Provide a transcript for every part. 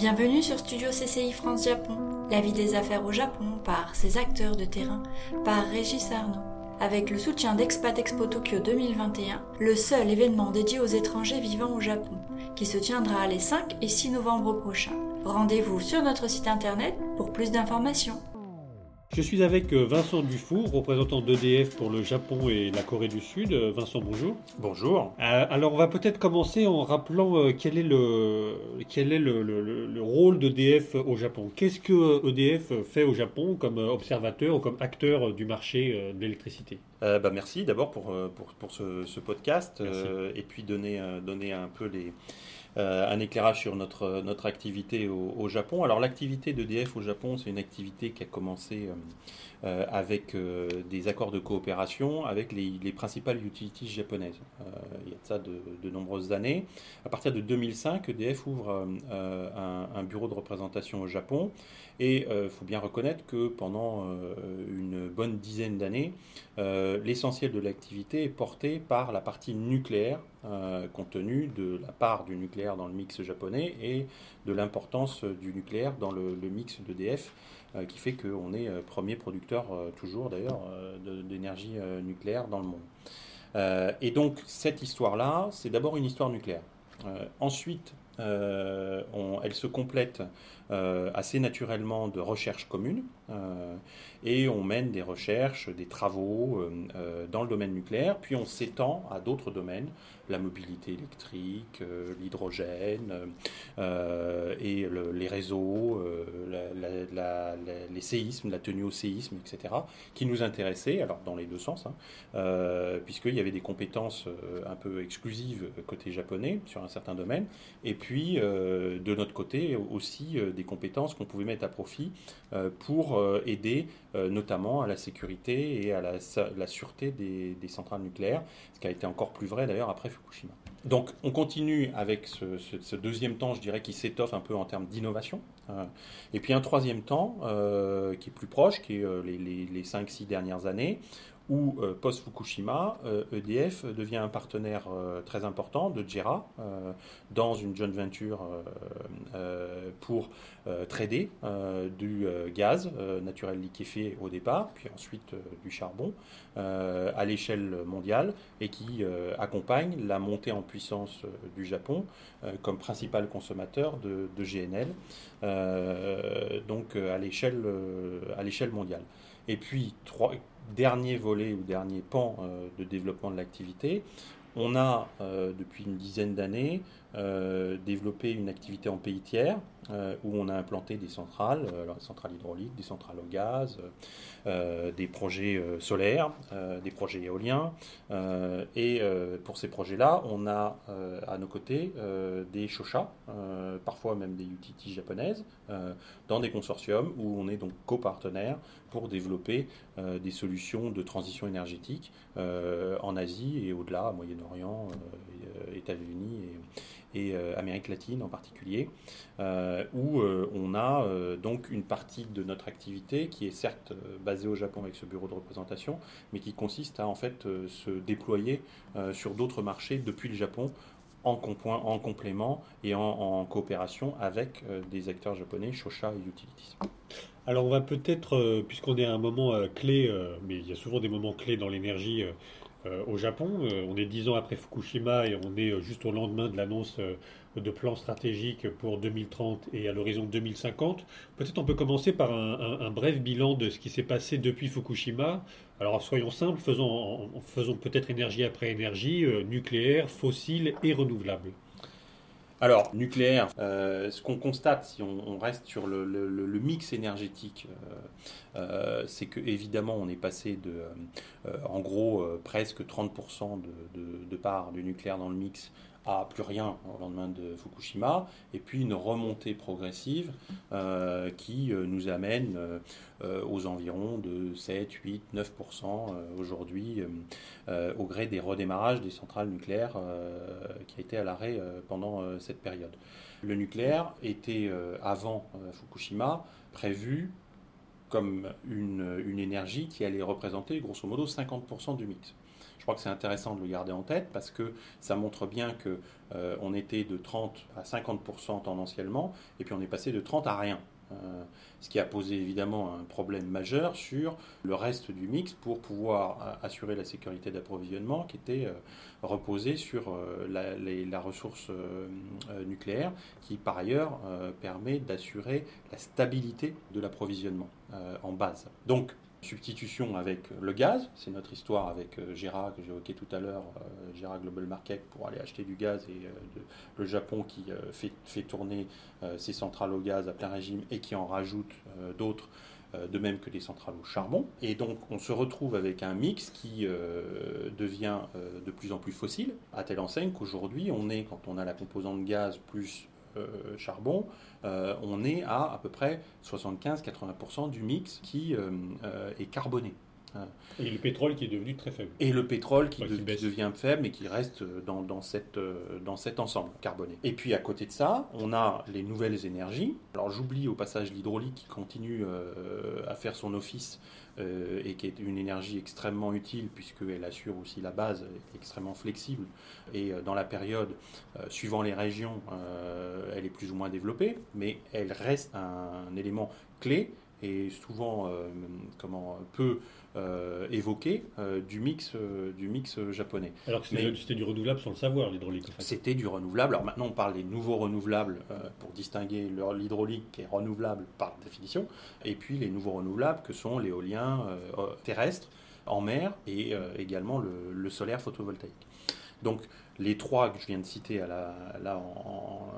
Bienvenue sur Studio CCI France Japon, la vie des affaires au Japon par ses acteurs de terrain, par Régis Arnaud. Avec le soutien d'Expat Expo Tokyo 2021, le seul événement dédié aux étrangers vivant au Japon, qui se tiendra les 5 et 6 novembre prochains. Rendez-vous sur notre site internet pour plus d'informations. Je suis avec euh, Vincent Dufour, représentant d'EDF pour le Japon et la Corée du Sud. Euh, Vincent, bonjour. Bonjour. Euh, alors, on va peut-être commencer en rappelant quel est le, quel est le, le rôle d'EDF au Japon. Qu'est-ce que EDF fait au Japon comme observateur ou comme acteur du marché de l'électricité? Bah, Merci d'abord pour, pour, pour ce, ce, podcast et puis donner, donner un peu les un éclairage sur notre, activité au, Japon. Alors l'activité d'EDF au Japon, c'est une activité qui a commencé euh, euh, avec des accords de coopération avec les, principales utilities japonaises. il y a de ça de, nombreuses années. À partir de 2005, EDF ouvre un, bureau de représentation au Japon et il faut bien reconnaître que pendant une bonne dizaine d'années, l'essentiel de l'activité est porté par la partie nucléaire compte tenu de la part du nucléaire dans le mix japonais et de l'importance du nucléaire dans le, mix d'EDF, euh, qui fait qu'on est euh, premier producteur, euh, toujours d'ailleurs, d'énergie nucléaire dans le monde. et donc cette histoire-là, c'est d'abord une histoire nucléaire. ensuite, elle se complète assez naturellement de recherches communes et on mène des recherches, des travaux dans le domaine nucléaire, puis on s'étend à d'autres domaines la mobilité électrique, euh, l'hydrogène euh, et les réseaux, euh, les séismes, la tenue au séisme, etc., qui nous intéressaient, alors dans les deux sens, hein, puisqu'il y avait des compétences un peu exclusives côté japonais sur un certain domaine, et puis de notre côté aussi des compétences qu'on pouvait mettre à profit pour aider notamment à la sécurité et à la, sûreté des, centrales nucléaires, ce qui a été encore plus vrai d'ailleurs après donc on continue avec ce, deuxième temps, je dirais, qui s'étoffe un peu en termes d'innovation. Euh, et puis un troisième temps euh, qui est plus proche, qui est euh, les, les 5-6 dernières années, où euh, post-Fukushima, EDF euh, e devient un partenaire euh, très important de JERA dans une joint venture pour trader du gaz naturel liquéfié au départ, puis ensuite du charbon à l'échelle mondiale et qui accompagne la montée en puissance du Japon comme principal consommateur de, de GNL, donc à l'échelle mondiale. Et puis, trois, dernier volet ou dernier pan euh, de développement de l'activité, on a, euh, depuis une dizaine d'années, euh, développé une activité en pays tiers où on a implanté des centrales, des centrales hydrauliques, des centrales au gaz, des projets solaires, des projets éoliens. et pour ces projets-là, on a à nos côtés des shoshas, parfois même des utilities japonaises, dans des consortiums où on est donc copartenaire pour développer des solutions de transition énergétique en Asie et au-delà, Moyen-Orient, États-Unis et, Amérique latine en particulier, où on a donc une partie de notre activité qui est certes basée au Japon avec ce bureau de représentation, mais qui consiste à en fait se déployer sur d'autres marchés depuis le Japon en, en complément et en, coopération avec des acteurs japonais, Shosha et Utilities. Alors on va peut-être, puisqu'on est à un moment clé, mais il y a souvent des moments clés dans l'énergie euh, au Japon. Euh, on est dix ans après Fukushima et on est euh, juste au lendemain de l'annonce de plans stratégiques pour 2030 et à l'horizon 2050. Peut-être on peut commencer par un, bref bilan de ce qui s'est passé depuis Fukushima. Alors soyons simples, faisons, faisons peut-être énergie après énergie, nucléaire, fossile et renouvelable. Alors, nucléaire, euh, ce qu'on constate, si on, reste sur le, mix énergétique, euh, euh, c'est que évidemment, on est passé de, en gros, presque 30% de, de, part du nucléaire dans le mix plus rien au lendemain de Fukushima, et puis une remontée progressive euh, qui euh, nous amène euh, aux environs de 7, 8, 9% aujourd'hui au gré des redémarrages des centrales nucléaires qui a été à l'arrêt pendant cette période. Le nucléaire était avant Fukushima prévu comme une, une, énergie qui allait représenter grosso modo 50% du mix. Je crois que c'est intéressant de le garder en tête parce que ça montre bien que on était de 30 à 50% tendanciellement et puis on est passé de 30 à rien. Euh, ce qui a posé évidemment un problème majeur sur le reste du mix pour pouvoir assurer la sécurité d'approvisionnement qui était euh, reposée sur euh, la, ressource nucléaire qui par ailleurs permet d'assurer la stabilité de l'approvisionnement en base. Donc substitution avec le gaz. C'est notre histoire avec euh, Gera que j'évoquais tout à l'heure, euh, Gera Global Market pour aller acheter du gaz et euh, le Japon qui fait, tourner ses centrales au gaz à plein régime et qui en rajoute d'autres. De même que des centrales au charbon. Et donc on se retrouve avec un mix qui devient de plus en plus fossile, à telle enseigne qu'aujourd'hui on est, quand on a la composante gaz plus charbon, euh, on est à à peu près 75-80% du mix qui euh, euh, est carboné. Et le pétrole qui est devenu très faible. Et le pétrole qui, devient faible mais qui reste dans, cette, dans cet ensemble carboné. Et puis à côté de ça, on a les nouvelles énergies. Alors j'oublie au passage l'hydraulique qui continue à faire son office euh, et qui est une énergie extrêmement utile puisqu'elle assure aussi la base, est extrêmement flexible et euh, dans la période, euh, suivant les régions, elle est plus ou moins développée, mais elle reste un élément clé et souvent comment peu euh, évoqué euh, du mix, euh, du mix japonais. Alors que c'était du renouvelable sans le savoir, l'hydraulique. C'était du renouvelable. Alors maintenant, on parle des nouveaux renouvelables pour distinguer l'hydraulique qui est renouvelable par définition, et puis les nouveaux renouvelables que sont l'éolien terrestre en mer et également le, solaire photovoltaïque. Donc les trois que je viens de citer à la, là en,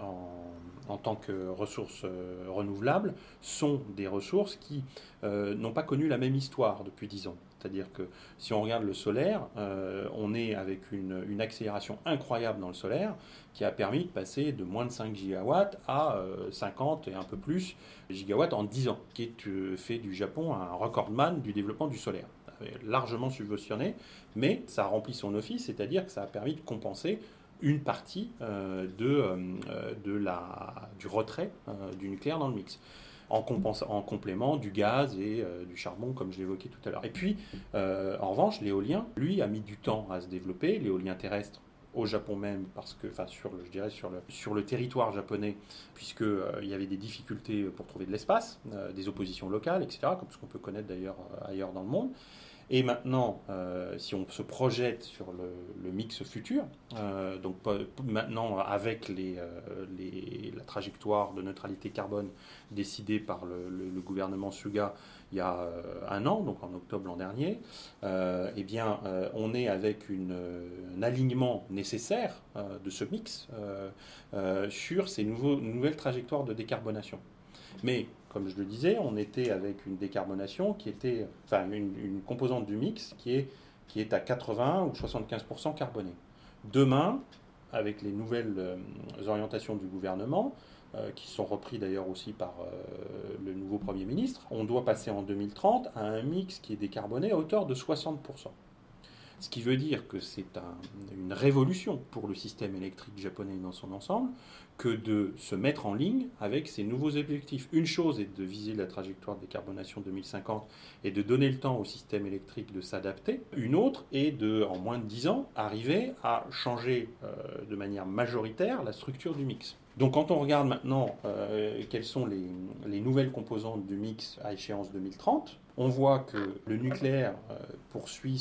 en en tant que ressources euh, renouvelables sont des ressources qui euh, n'ont pas connu la même histoire depuis 10 ans. C'est-à-dire que si on regarde le solaire, euh, on est avec une, accélération incroyable dans le solaire qui a permis de passer de moins de 5 gigawatts à 50 et un peu plus gigawatts en 10 ans, qui fait du Japon un recordman du développement du solaire largement subventionné, mais ça remplit son office, c'est-à-dire que ça a permis de compenser une partie euh, de, euh, de la, du retrait euh, du nucléaire dans le mix. En, en complément du gaz et du charbon, comme je l'évoquais tout à l'heure. Et puis, en revanche, l'éolien, lui, a mis du temps à se développer. L'éolien terrestre, au Japon même, parce que, enfin, sur le, je dirais sur le, sur le territoire japonais, puisqu'il il y avait des difficultés pour trouver de l'espace, des oppositions locales, etc., comme ce qu'on peut connaître d'ailleurs ailleurs dans le monde. Et maintenant, euh, si on se projette sur le, mix futur, euh, donc maintenant avec euh, la trajectoire de neutralité carbone décidée par le, gouvernement Suga il y a un an, donc en octobre l'an dernier, eh bien, on est avec un alignement nécessaire de ce mix sur ces nouvelles trajectoires de décarbonation. Mais comme je le disais, on était avec une décarbonation qui était, enfin, une, composante du mix qui est, qui est à 80 ou 75% carbonée. Demain, avec les nouvelles euh, orientations du gouvernement, euh, qui sont repris d'ailleurs aussi par euh, le nouveau Premier ministre, on doit passer en 2030 à un mix qui est décarboné à hauteur de 60%. Ce qui veut dire que c'est une révolution pour le système électrique japonais dans son ensemble que de se mettre en ligne avec ces nouveaux objectifs. Une chose est de viser la trajectoire de décarbonation 2050 et de donner le temps au système électrique de s'adapter. Une autre est de, en moins de 10 ans, arriver à changer euh, de manière majoritaire la structure du mix. Donc quand on regarde maintenant euh, quelles sont les, les, nouvelles composantes du mix à échéance 2030, on voit que le nucléaire euh, poursuit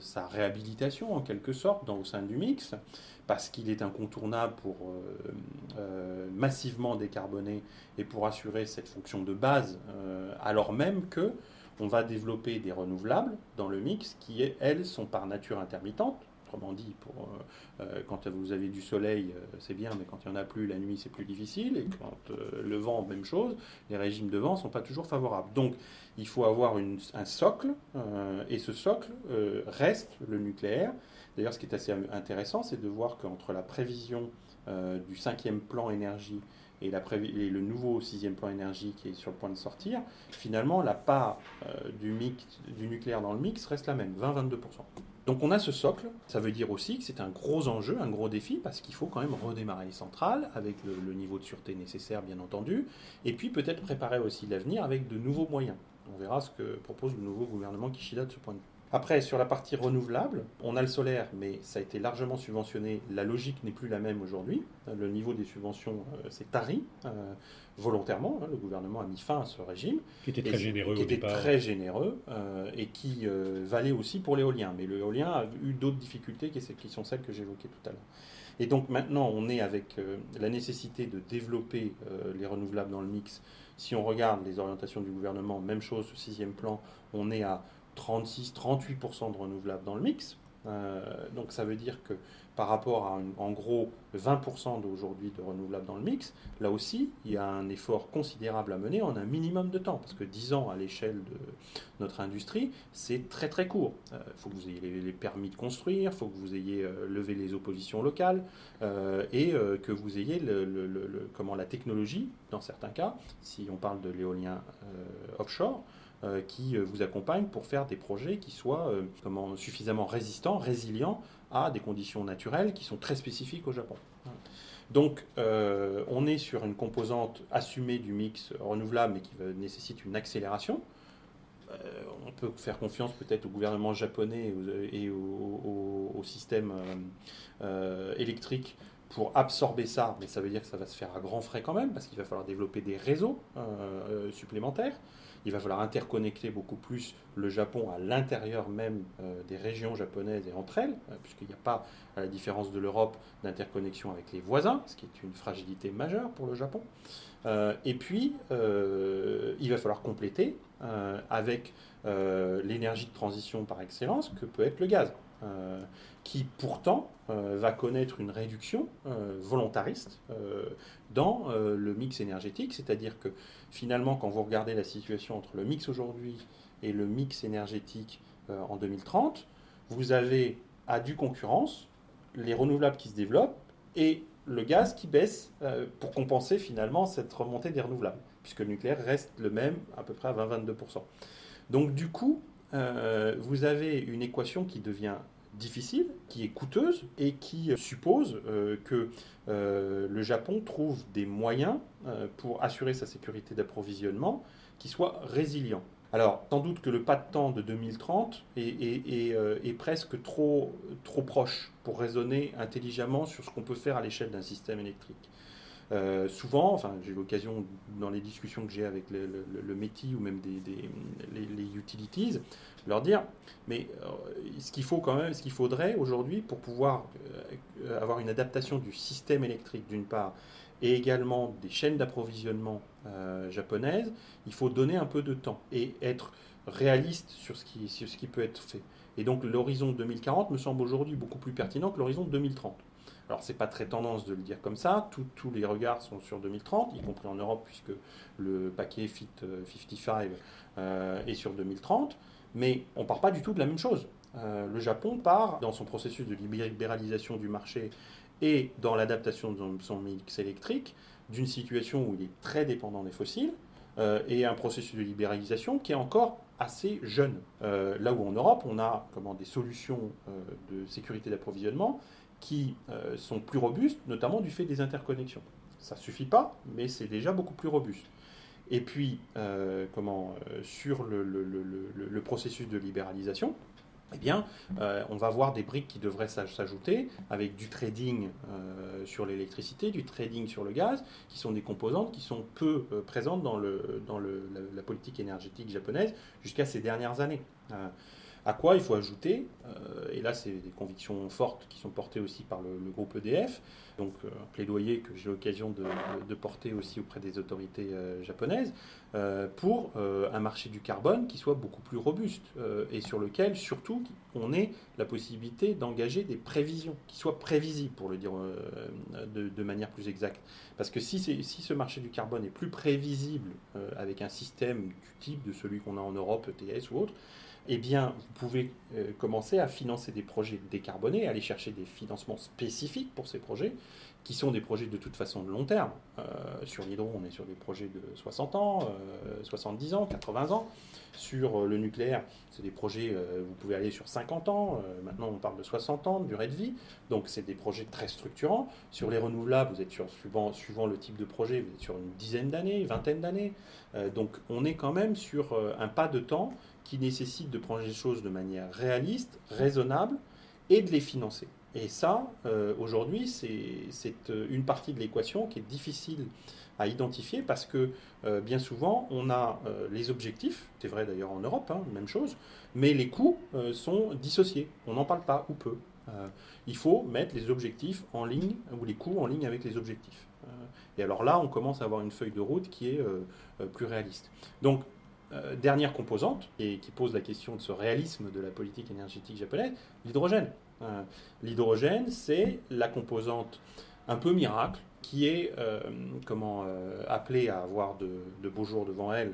sa réhabilitation en quelque sorte dans, au sein du mix, parce qu'il est incontournable pour euh, massivement décarboner et pour assurer cette fonction de base, alors même que on va développer des renouvelables dans le mix qui, elles, sont par nature intermittentes. Autrement dit, pour, quand vous avez du soleil, c'est bien, mais quand il n'y en a plus, la nuit, c'est plus difficile. Et quand le vent, même chose, les régimes de vent ne sont pas toujours favorables. Donc, il faut avoir un socle, euh, et ce socle euh, reste le nucléaire. D'ailleurs, ce qui est assez intéressant, c'est de voir qu'entre la prévision euh, du cinquième plan énergie et, la et, le nouveau sixième plan énergie qui est sur le point de sortir, finalement, la part du, mix, du nucléaire dans le mix reste la même, 20-22%. Donc on a ce socle, ça veut dire aussi que c'est un gros enjeu, un gros défi, parce qu'il faut quand même redémarrer les centrales avec le, niveau de sûreté nécessaire, bien entendu, et puis peut-être préparer aussi l'avenir avec de nouveaux moyens. On verra ce que propose le nouveau gouvernement Kishida de ce point de vue. Après, sur la partie renouvelable, on a le solaire, mais ça a été largement subventionné. La logique n'est plus la même aujourd'hui. Le niveau des subventions euh, s'est tari euh, volontairement. Hein. Le gouvernement a mis fin à ce régime. Qui était très généreux Qui était très généreux euh, et qui valait aussi pour l'éolien. Mais l'éolien a eu d'autres difficultés qui sont celles que j'évoquais tout à l'heure. Et donc maintenant, on est avec la nécessité de développer les renouvelables dans le mix. Si on regarde les orientations du gouvernement, même chose, sixième plan, on est à 36-38% de renouvelables dans le mix. Euh, donc ça veut dire que par rapport à en gros 20% d'aujourd'hui de renouvelables dans le mix, là aussi il y a un effort considérable à mener en un minimum de temps, parce que 10 ans à l'échelle de notre industrie, c'est très très court. Il euh, faut que vous ayez les, permis de construire, il faut que vous ayez euh, levé les oppositions locales, et que vous ayez le, comment, la technologie, dans certains cas, si on parle de l'éolien offshore, euh, qui euh, vous accompagne pour faire des projets qui soient euh, comment, suffisamment résistants, résilients à des conditions naturelles qui sont très spécifiques au Japon. Donc, on est sur une composante assumée du mix renouvelable, mais qui nécessite une accélération. on peut faire confiance peut-être au gouvernement japonais et au, système électrique pour absorber ça, mais ça veut dire que ça va se faire à grands frais quand même, parce qu'il va falloir développer des réseaux supplémentaires. Il va falloir interconnecter beaucoup plus le Japon à l'intérieur même euh, des régions japonaises et entre elles, euh, puisqu'il n'y a pas, à la différence de l'Europe, d'interconnexion avec les voisins, ce qui est une fragilité majeure pour le Japon. Euh, et puis, il va falloir compléter avec l'énergie de transition par excellence que peut être le gaz. Qui pourtant va connaître une réduction volontariste dans le mix énergétique, c'est-à-dire que finalement, quand vous regardez la situation entre le mix aujourd'hui et le mix énergétique euh, en 2030, vous avez à due concurrence les renouvelables qui se développent et le gaz qui baisse euh, pour compenser finalement cette remontée des renouvelables, puisque le nucléaire reste le même à peu près à 20-22%. Donc du coup, euh, vous avez une équation qui devient difficile, qui est coûteuse et qui suppose euh, que euh, le Japon trouve des moyens pour assurer sa sécurité d'approvisionnement qui soient résilients. Alors, sans doute que le pas de temps de 2030 est, presque trop, trop proche pour raisonner intelligemment sur ce qu'on peut faire à l'échelle d'un système électrique. Souvent, enfin, j'ai l'occasion dans les discussions que j'ai avec le, le, ou même des, les, utilities leur dire, mais euh, ce qu'il faut quand même, ce qu'il faudrait aujourd'hui pour pouvoir euh, avoir une adaptation du système électrique d'une part, et également des chaînes d'approvisionnement euh, japonaises, il faut donner un peu de temps et être réaliste sur ce qui peut être fait. Et donc l'horizon 2040 me semble aujourd'hui beaucoup plus pertinent que l'horizon 2030. Alors c'est pas très tendance de le dire comme ça, tous les regards sont sur 2030, y compris en Europe puisque le paquet Fit 55 est sur 2030. Mais on part pas du tout de la même chose. Euh, le Japon part dans son processus de libéralisation du marché et dans l'adaptation de son mix électrique d'une situation où il est très dépendant des fossiles euh, et un processus de libéralisation qui est encore assez jeune. Euh, là où en Europe, on a comment, des solutions de sécurité d'approvisionnement qui sont plus robustes, notamment du fait des interconnexions. Ça ne suffit pas, mais c'est déjà beaucoup plus robuste. Et puis, euh, comment, euh, sur le, processus de libéralisation, eh bien, euh, on va voir des briques qui devraient s'ajouter avec du trading sur l'électricité, du trading sur le gaz, qui sont des composantes qui sont peu présentes dans la, politique énergétique japonaise jusqu'à ces dernières années. À quoi il faut ajouter, euh, et là c'est des convictions fortes qui sont portées aussi par le, groupe EDF, donc euh, un plaidoyer que j'ai l'occasion de, porter aussi auprès des autorités euh, japonaises, pour un marché du carbone qui soit beaucoup plus robuste et sur lequel surtout on ait la possibilité d'engager des prévisions, qui soient prévisibles pour le dire de, manière plus exacte. Parce que si, si ce marché du carbone est plus prévisible avec un système du type de celui qu'on a en Europe, ETS ou autre, eh bien, vous pouvez euh, commencer à financer des projets décarbonés, aller chercher des financements spécifiques pour ces projets, qui sont des projets de toute façon de long terme. Euh, sur l'hydro, on est sur des projets de 60 ans, 70 ans, 80 ans. Sur le nucléaire, c'est des projets, vous pouvez aller sur 50 ans. maintenant, on parle de 60 ans de durée de vie. Donc, c'est des projets très structurants. Sur les renouvelables, vous êtes sur, suivant, suivant le type de projet, vous êtes sur une dizaine d'années, vingtaine d'années. donc, on est quand même sur un pas de temps qui nécessite de prendre les choses de manière réaliste, raisonnable et de les financer. Et ça, euh, aujourd'hui, c'est euh, une partie de l'équation qui est difficile à identifier parce que euh, bien souvent, on a les objectifs, c'est vrai d'ailleurs en Europe, hein, même chose, mais les coûts sont dissociés. On n'en parle pas ou peu. il faut mettre les objectifs en ligne, ou les coûts en ligne avec les objectifs. et alors là, on commence à avoir une feuille de route qui est plus réaliste. Donc, euh, dernière composante, et qui pose la question de ce réalisme de la politique énergétique japonaise, l'hydrogène. Euh, l'hydrogène, c'est la composante un peu miracle qui est euh, comment appelée à avoir de, beaux jours devant elle,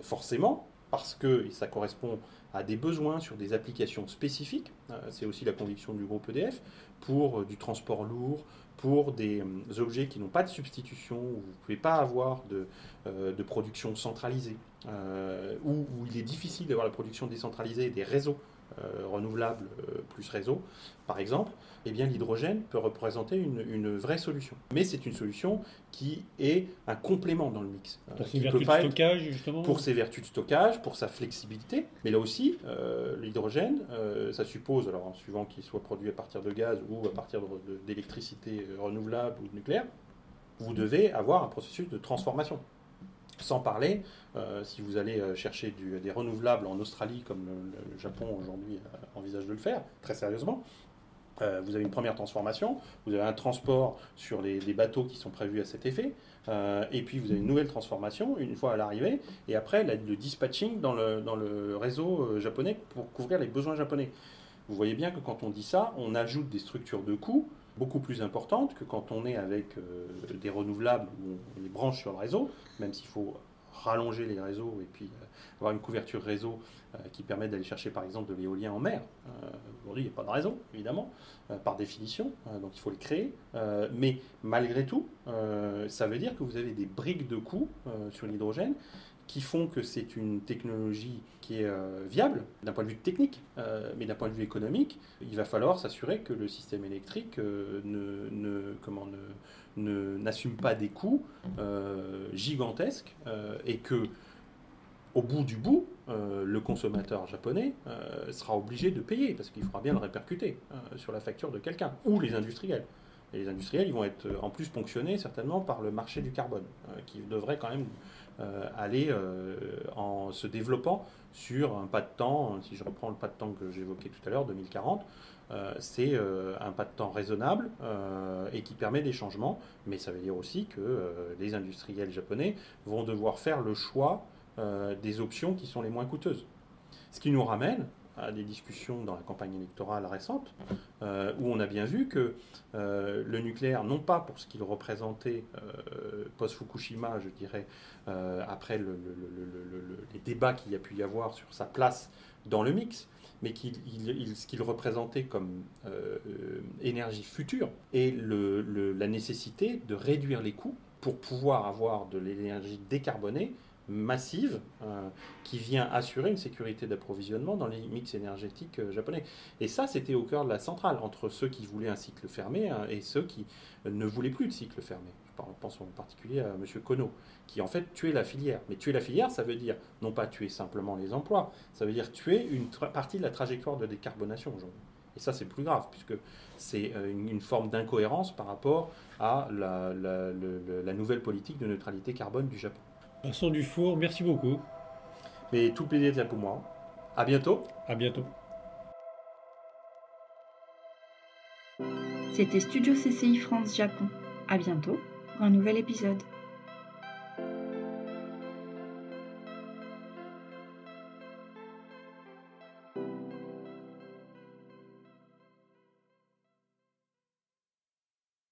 forcément, parce que ça correspond à des besoins sur des applications spécifiques. c'est aussi la conviction du groupe EDF pour du transport lourd, pour des objets qui n'ont pas de substitution, où vous ne pouvez pas avoir de, de production centralisée. Euh, où, il est difficile d'avoir la production décentralisée des réseaux euh, renouvelables euh, plus réseaux, par exemple, eh bien l'hydrogène peut représenter une, vraie solution. Mais c'est une solution qui est un complément dans le mix. Pour ses vertus de stockage, justement Pour ses vertus de stockage, pour sa flexibilité. Mais là aussi, l'hydrogène, ça suppose, alors en suivant qu'il soit produit à partir de gaz ou à partir d'électricité renouvelable ou nucléaire, vous devez avoir un processus de transformation. Sans parler, euh, si vous allez euh, chercher des renouvelables en Australie, comme le, Japon aujourd'hui euh, envisage de le faire, très sérieusement, vous avez une première transformation, vous avez un transport sur les, bateaux qui sont prévus à cet effet, et puis vous avez une nouvelle transformation une fois à l'arrivée, et après le dispatching dans le, dans le réseau japonais pour couvrir les besoins japonais. Vous voyez bien que quand on dit ça, on ajoute des structures de coûts beaucoup plus importantes que quand on est avec des renouvelables où on les branche sur le réseau, même s'il faut rallonger les réseaux et puis euh, avoir une couverture réseau euh, qui permet d'aller chercher par exemple de l'éolien en mer. Euh, aujourd'hui, il n'y a pas de réseau, évidemment, par définition, donc il faut le créer. mais malgré tout, ça veut dire que vous avez des briques de coûts sur l'hydrogène qui font que c'est une technologie qui est viable d'un point de vue technique, mais d'un point de vue économique, il va falloir s'assurer que le système électrique ne, ne, n'assume pas des coûts euh, gigantesques euh, et que au bout du bout, euh, le consommateur japonais sera obligé de payer parce qu'il faudra bien le répercuter sur la facture de quelqu'un ou les industriels. Et les industriels, ils vont être en plus ponctionnés certainement par le marché du carbone, qui devrait quand même aller en se développant sur un pas de temps, si je reprends le pas de temps que j'évoquais tout à l'heure, 2040, euh, c'est euh, un pas de temps raisonnable euh, et qui permet des changements, mais ça veut dire aussi que les industriels japonais vont devoir faire le choix des options qui sont les moins coûteuses. Ce qui nous ramène à des discussions dans la campagne électorale récente, où on a bien vu que le nucléaire, non pas pour ce qu'il représentait post-Fukushima, je dirais, après les débats qu'il y a pu y avoir sur sa place dans le mix, mais ce qu'il représentait comme euh, euh, énergie future et la nécessité de réduire les coûts pour pouvoir avoir de l'énergie décarbonée massive euh, qui vient assurer une sécurité d'approvisionnement dans les mix énergétiques japonais. Et ça, c'était au cœur de la centrale entre ceux qui voulaient un cycle fermé hein, et ceux qui ne voulaient plus de cycle fermé. Je pense en particulier à M. Kono qui en fait tuer la filière. Mais tuer la filière, ça veut dire non pas tuer simplement les emplois, ça veut dire tuer une partie de la trajectoire de décarbonation aujourd'hui. Et ça, c'est plus grave, puisque c'est euh, une, forme d'incohérence par rapport à la, nouvelle politique de neutralité carbone du Japon. Vincent Dufour, merci beaucoup. Mais tout le plaisir est là pour moi. À bientôt. À bientôt. C'était Studio CCI France Japon. À bientôt pour un nouvel épisode.